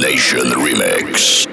Nation Remix.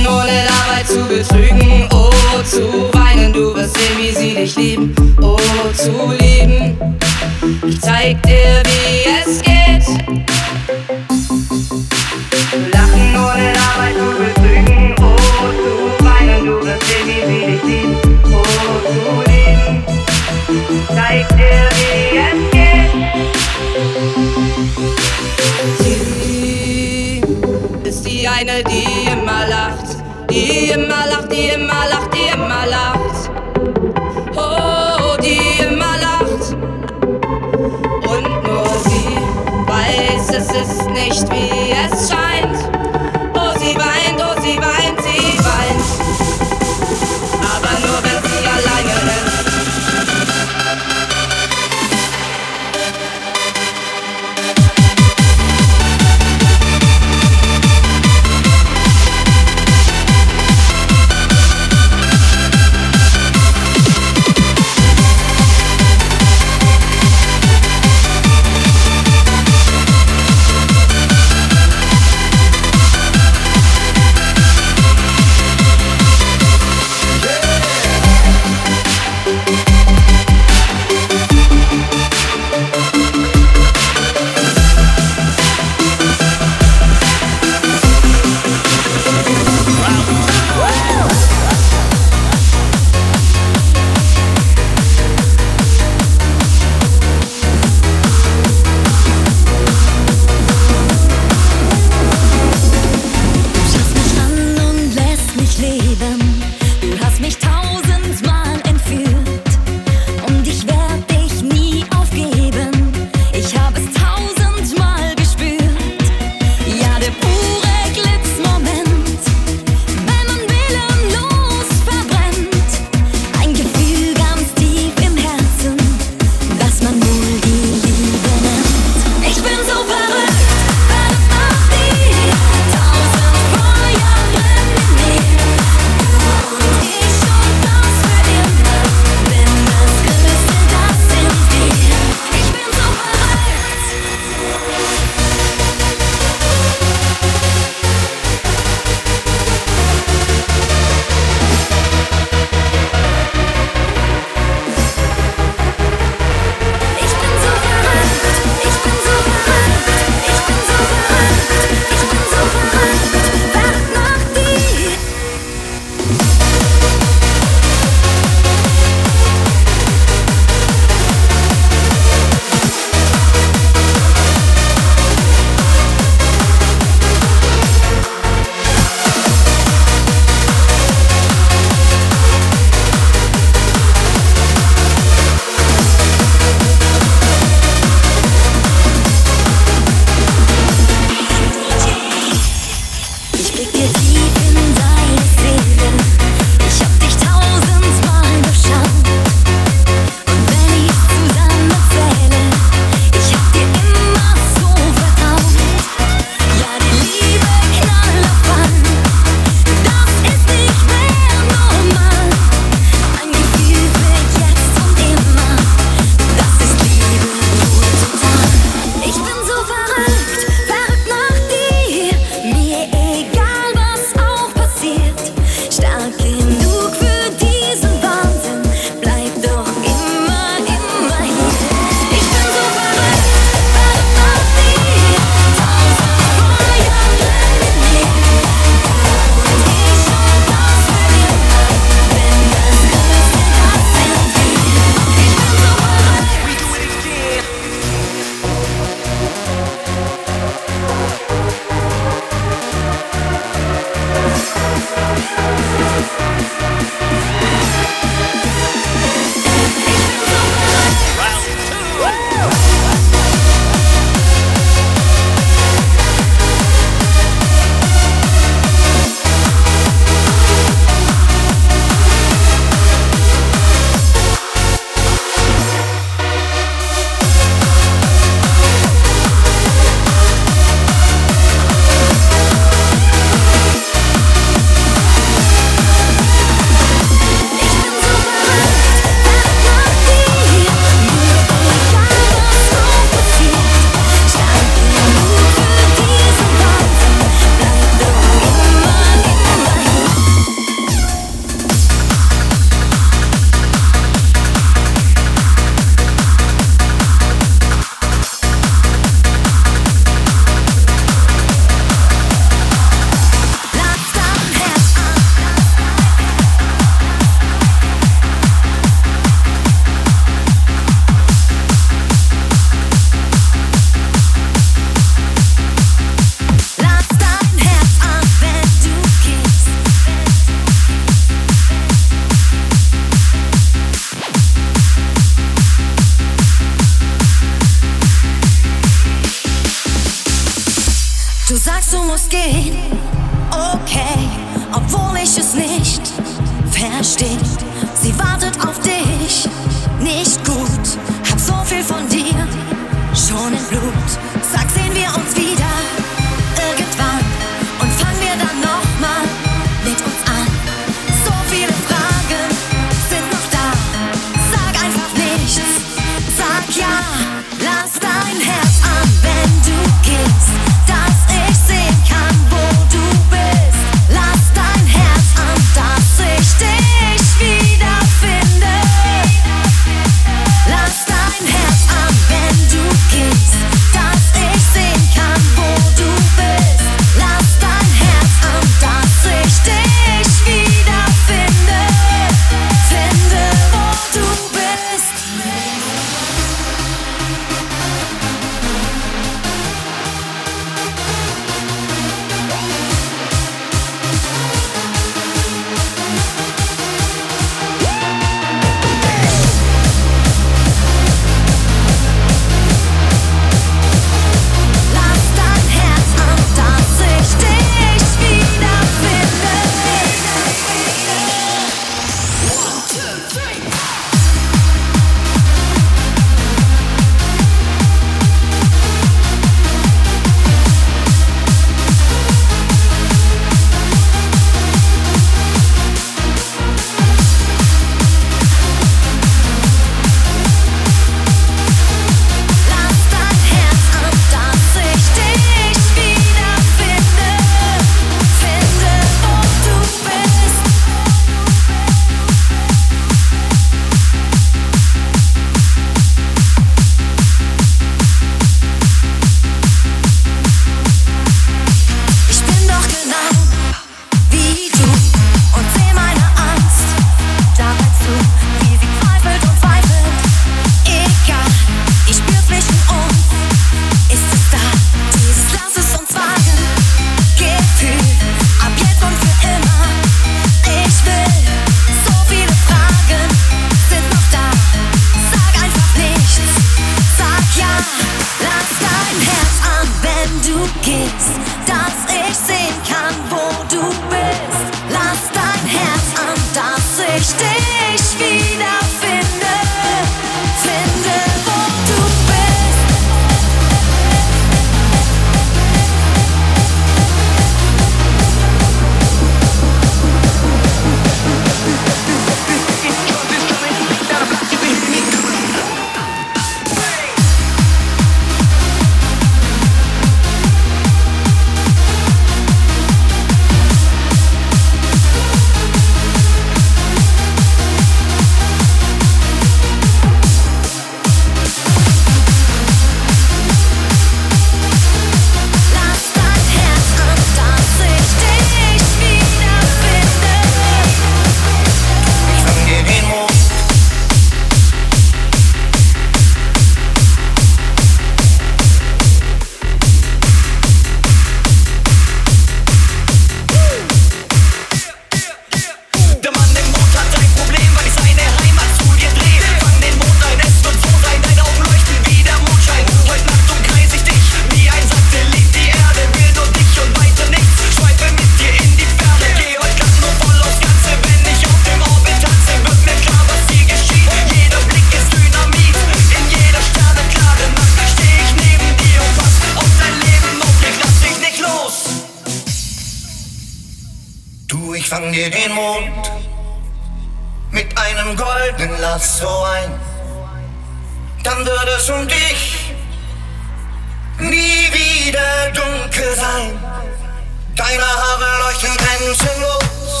Deine Haare leuchten grenzenlos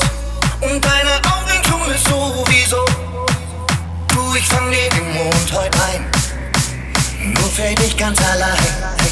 und deine Augen tun es sowieso. Du, ich fang dir den Mond heute ein, nur für dich ganz allein.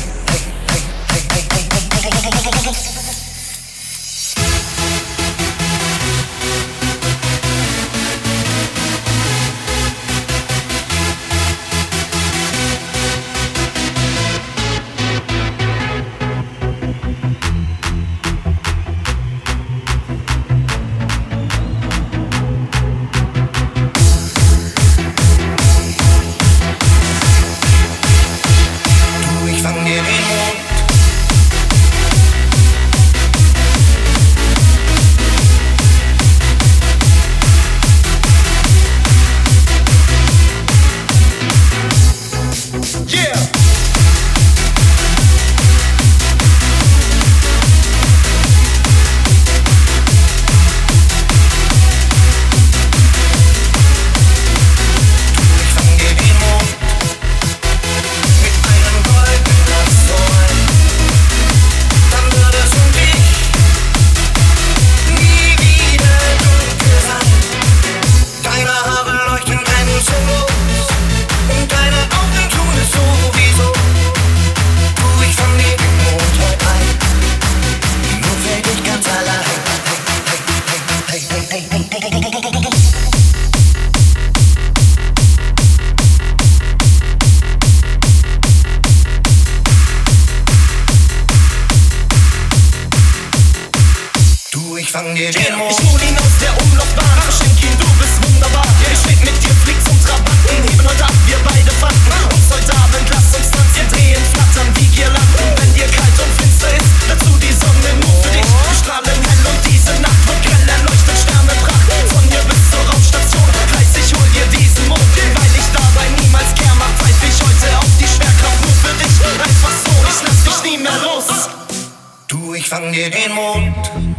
Du, ich fang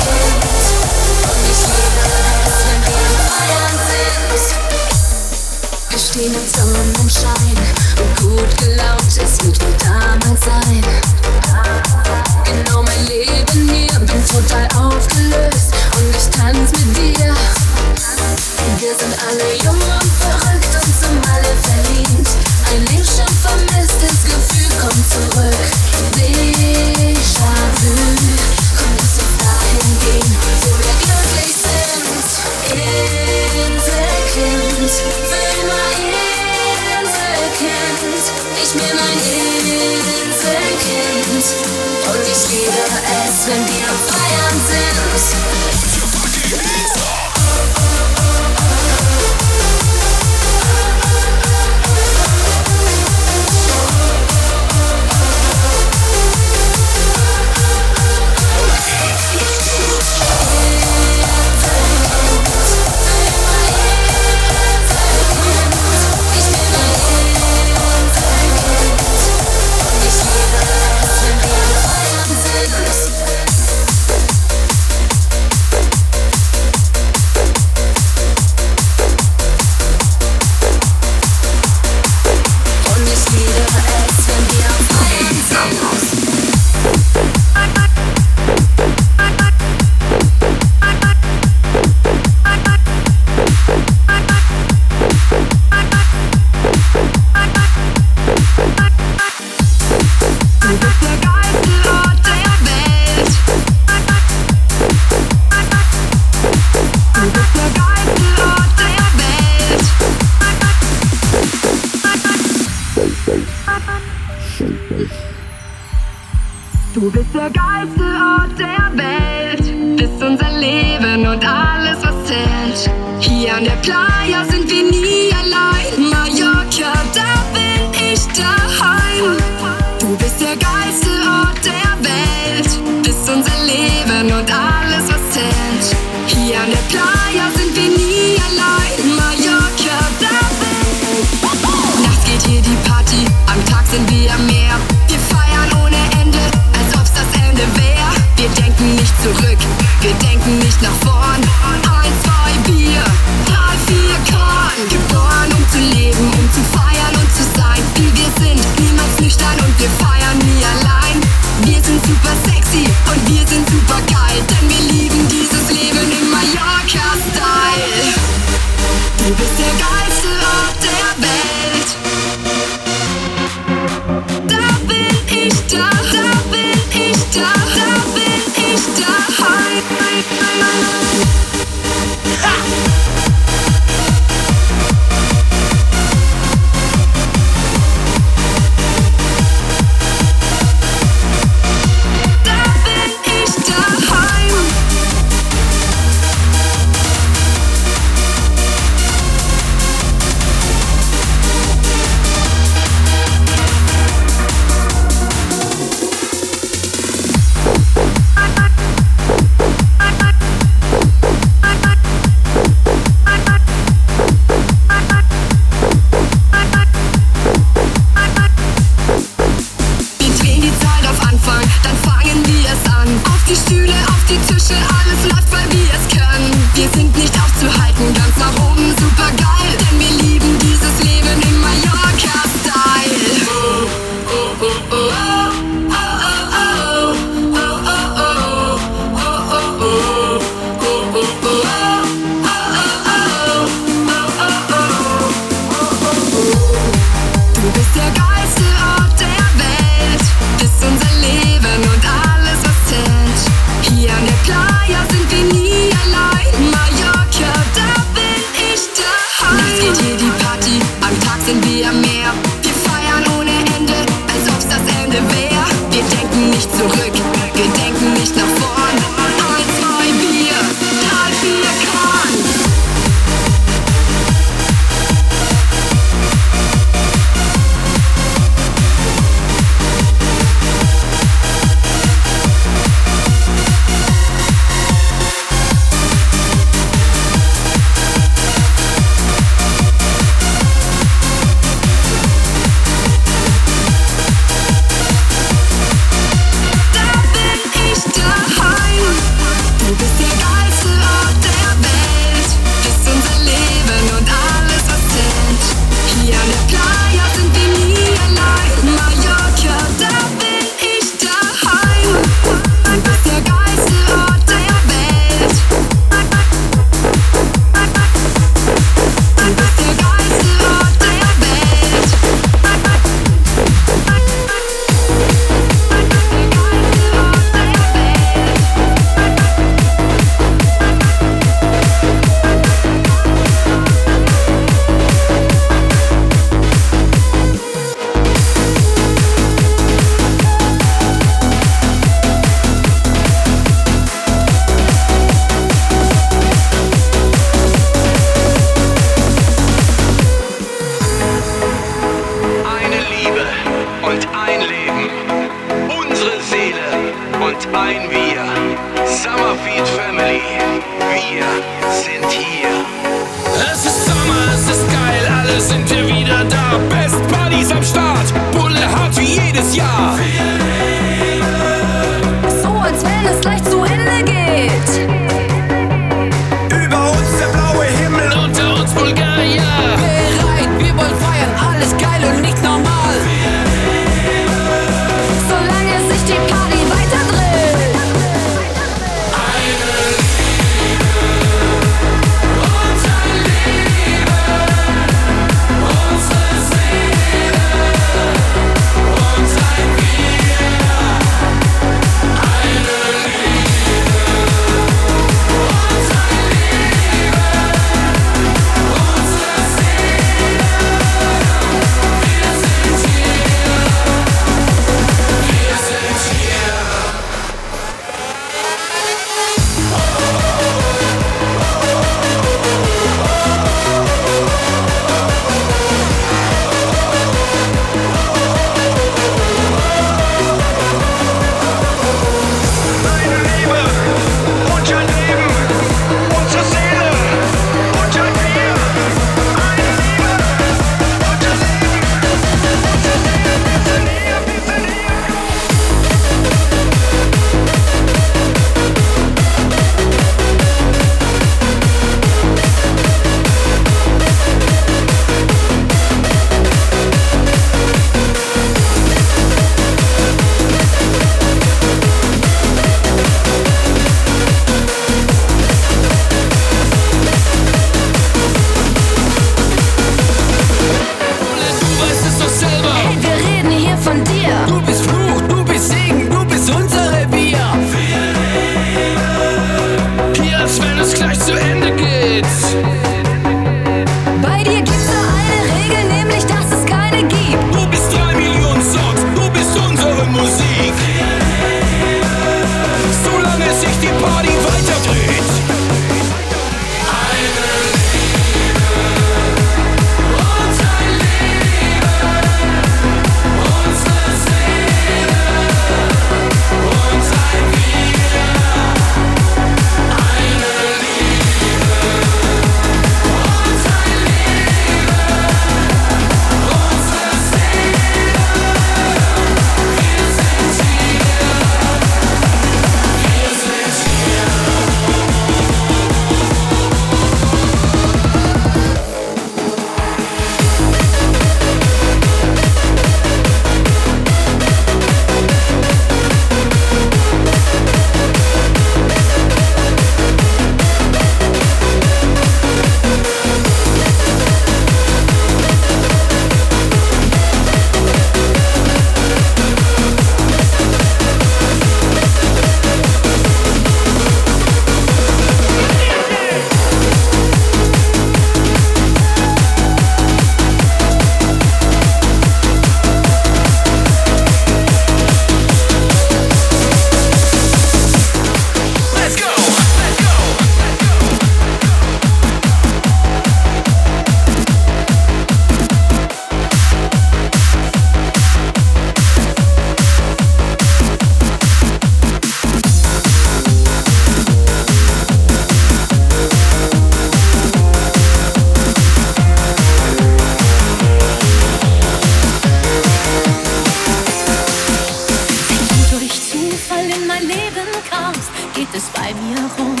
geht es bei mir rund.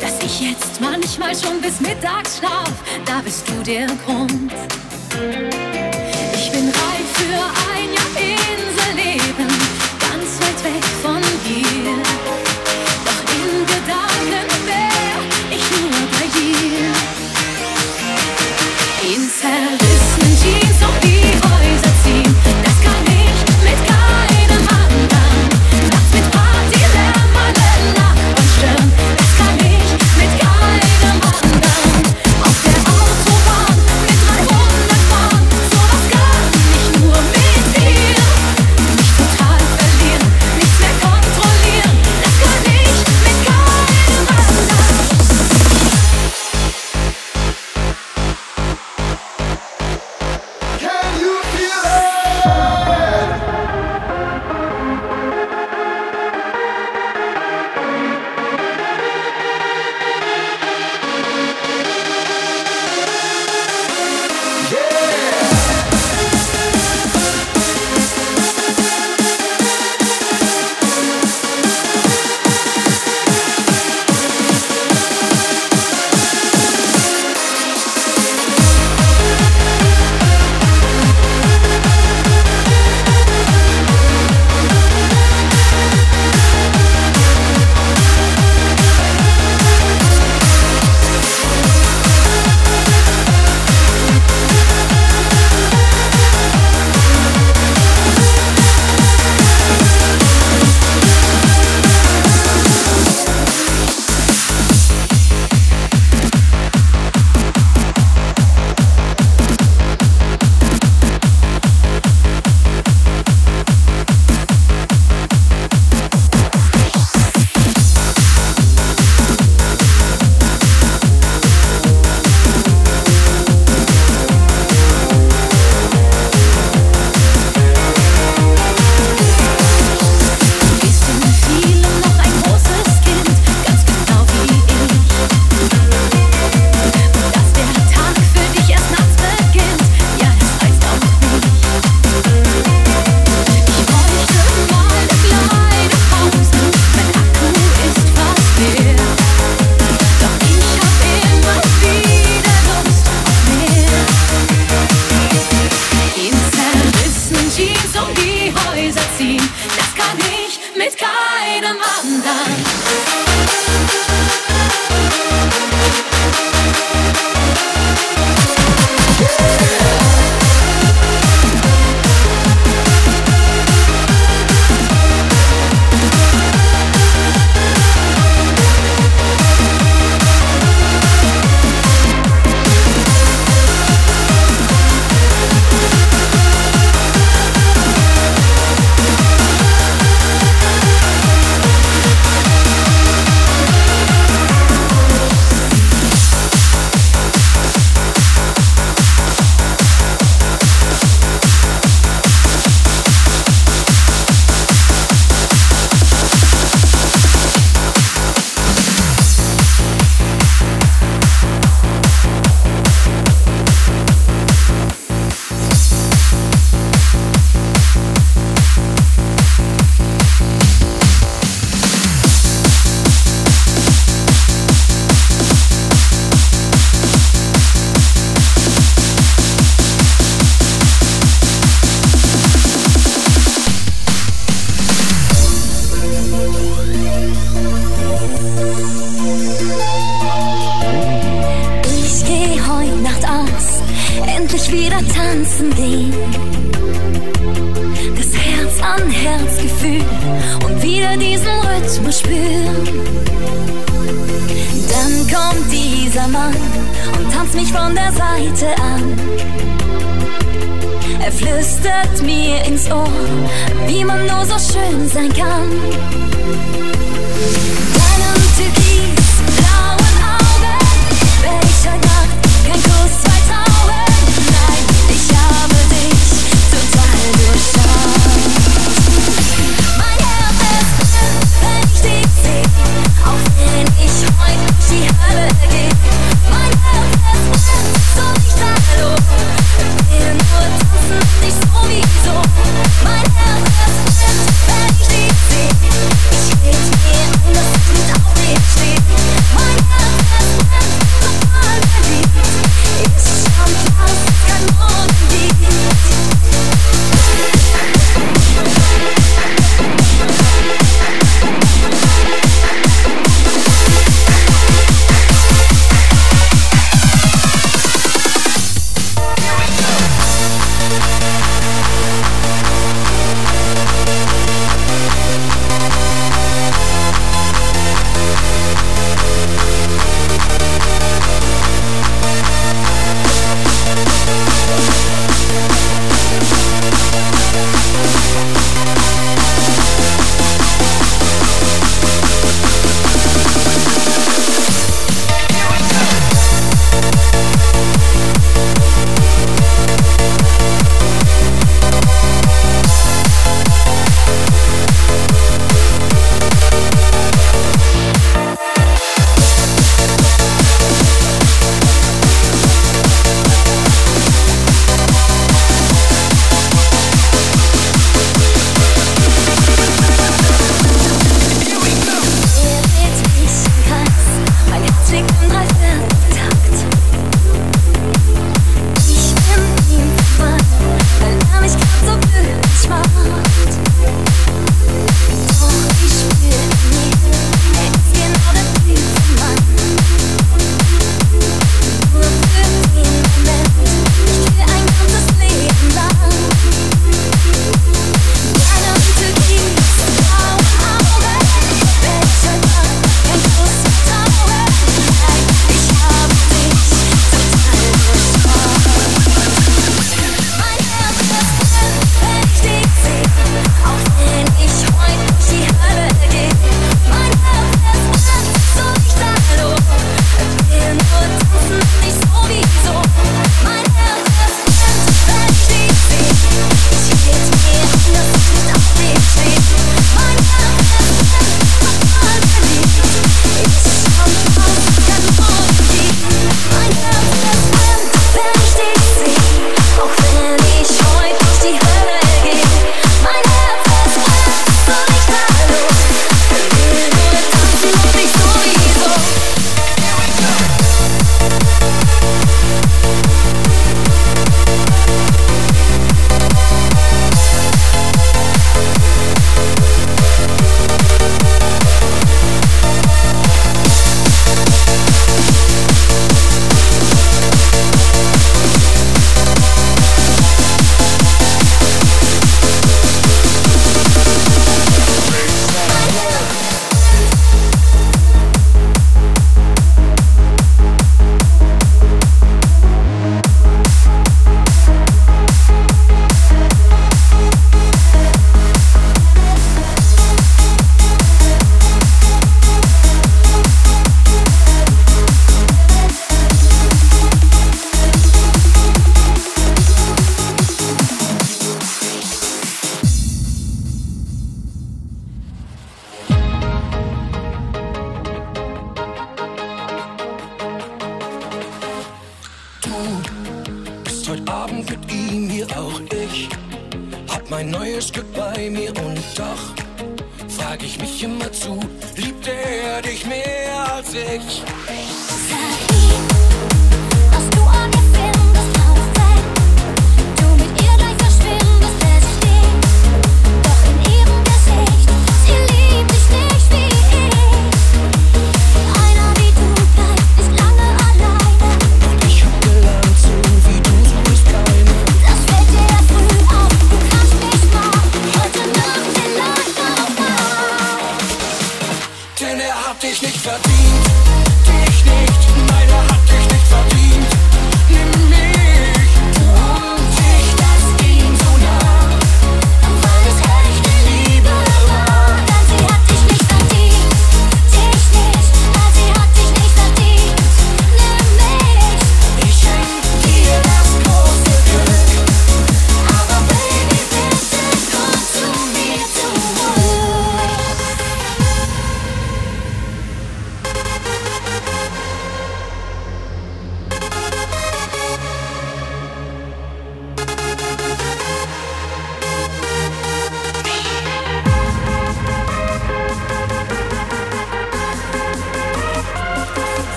Dass ich jetzt manchmal schon bis Mittag schlaf, da bist du der Grund. Ich bin reif für alles. Nur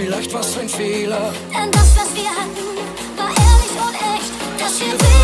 vielleicht was ein Fehler. Denn das, was wir hatten, war ehrlich und echt. Das hier will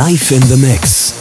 Live in the Mix.